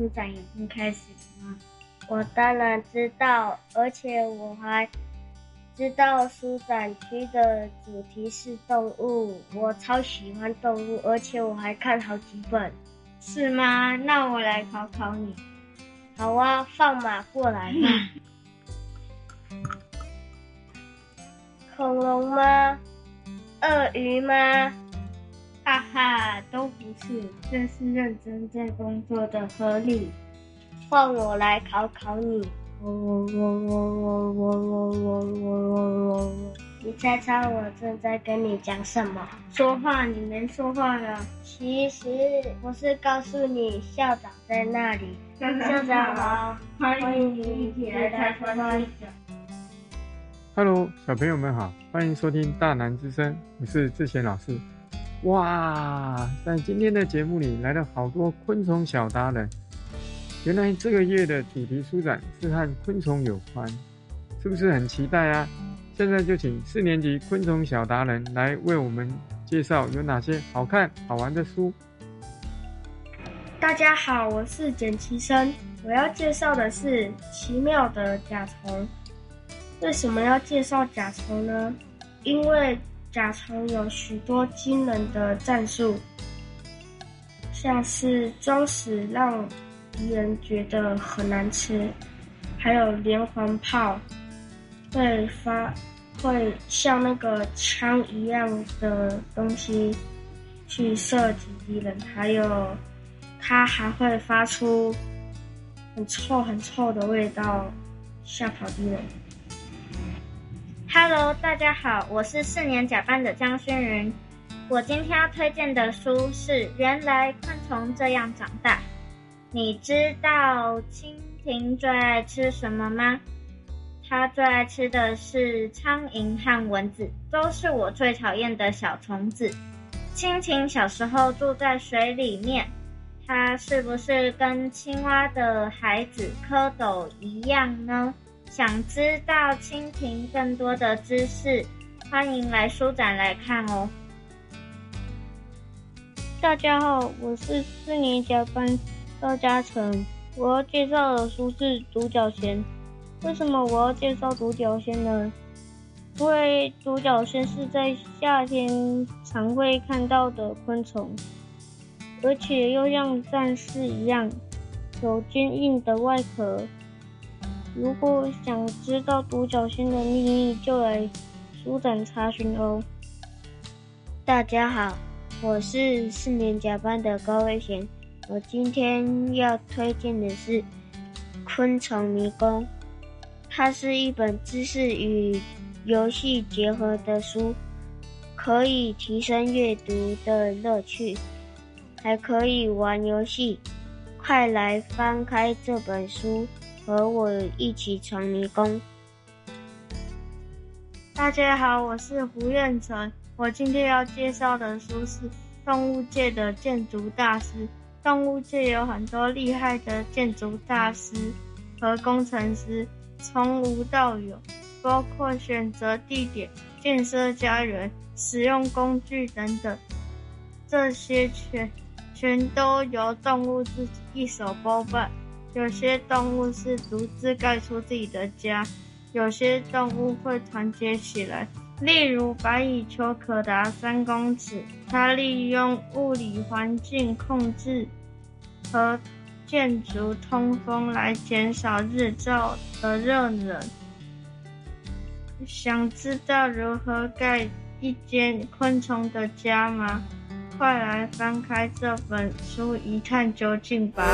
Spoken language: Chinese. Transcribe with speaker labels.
Speaker 1: 书展已经开始了吗？
Speaker 2: 我当然知道，而且我还知道书展区的主题是动物。我超喜欢动物，而且我还看好几本。
Speaker 1: 是吗？那我来考考你。
Speaker 2: 好啊，放马过来吧。恐龙吗？鳄鱼吗？
Speaker 1: 是，这是认真在工作的合理。
Speaker 2: 换我来考考你。我我我我我我我我我我我你猜猜我正在跟你讲什么？
Speaker 1: 说话，你没说话了。
Speaker 2: 其实我是告诉你，校长在那里。校长好，欢迎你一起来开会。
Speaker 3: Hello，小朋友们好，欢迎收听大南之声，我是志贤老师。哇，在今天的节目里来了好多昆虫小达人。原来这个月的主题书展是和昆虫有关，是不是很期待啊？现在就请四年级昆虫小达人来为我们介绍有哪些好看好玩的书。
Speaker 1: 大家好，我是简其生，我要介绍的是奇妙的甲虫。为什么要介绍甲虫呢？因为甲虫有许多惊人的战术，像是装死让敌人觉得很难吃，还有连环炮会发会像那个枪一样的东西去射击敌人，还有它还会发出很臭很臭的味道吓跑敌人。
Speaker 4: Hello，大家好，我是四年甲班的江轩云。我今天要推荐的书是《原来昆虫这样长大》。你知道蜻蜓最爱吃什么吗？它最爱吃的是苍蝇和蚊子，都是我最讨厌的小虫子。蜻蜓小时候住在水里面，它是不是跟青蛙的孩子蝌蚪一样呢？想知道蜻蜓更多的知识，欢迎来书展来看哦。
Speaker 5: 大家好，我是四年甲班赵嘉诚，我要介绍的书是《独角仙》。为什么我要介绍独角仙呢？因为独角仙是在夏天常会看到的昆虫，而且又像战士一样，有坚硬的外壳。如果想知道独角仙的秘密，就来书展查询哦。
Speaker 2: 大家好，我是四年甲班的高威贤，我今天要推荐的是《昆虫迷宫》，它是一本知识与游戏结合的书，可以提升阅读的乐趣，还可以玩游戏。快来翻开这本书！和我一起闯迷宫。
Speaker 5: 大家好，我是胡彦成。我今天要介绍的书是动物界的建筑大师。动物界有很多厉害的建筑大师和工程师，从无到有，包括选择地点、建设家园、使用工具等等，这些全全都由动物自己一手包办。有些动物是独自盖出自己的家，有些动物会团结起来。例如，白蚁球可达三公尺，它利用物理环境控制和建筑通风来减少日照的热能。想知道如何盖一间昆虫的家吗？快来翻开这本书一探究竟吧！